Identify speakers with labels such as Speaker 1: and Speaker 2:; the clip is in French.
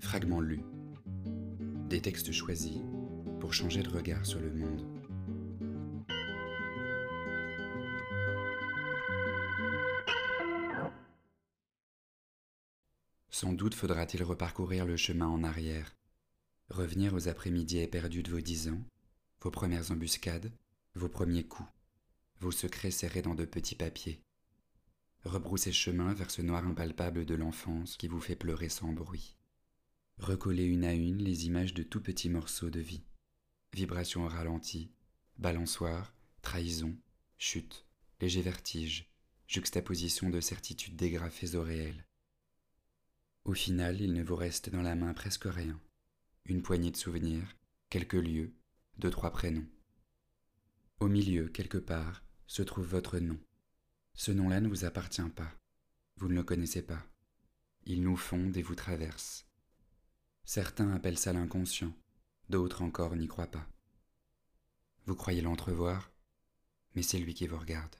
Speaker 1: Fragments lus. Des textes choisis pour changer de regard sur le monde. Sans doute faudra-t-il reparcourir le chemin en arrière, revenir aux après-midi éperdus de vos dix ans, vos premières embuscades, vos premiers coups, vos secrets serrés dans de petits papiers. Rebrousser chemin vers ce noir impalpable de l'enfance qui vous fait pleurer sans bruit. Recoller une à une les images de tout petits morceaux de vie. Vibrations au ralenti, balançoire, trahison, chute, léger vertige, juxtaposition de certitudes dégrafées au réel. Au final, il ne vous reste dans la main presque rien. Une poignée de souvenirs, quelques lieux, deux, trois prénoms. Au milieu, quelque part, se trouve votre nom. Ce nom-là ne vous appartient pas. Vous ne le connaissez pas. Il nous fonde et vous traverse. Certains appellent ça l'inconscient, d'autres encore n'y croient pas. Vous croyez l'entrevoir, mais c'est lui qui vous regarde.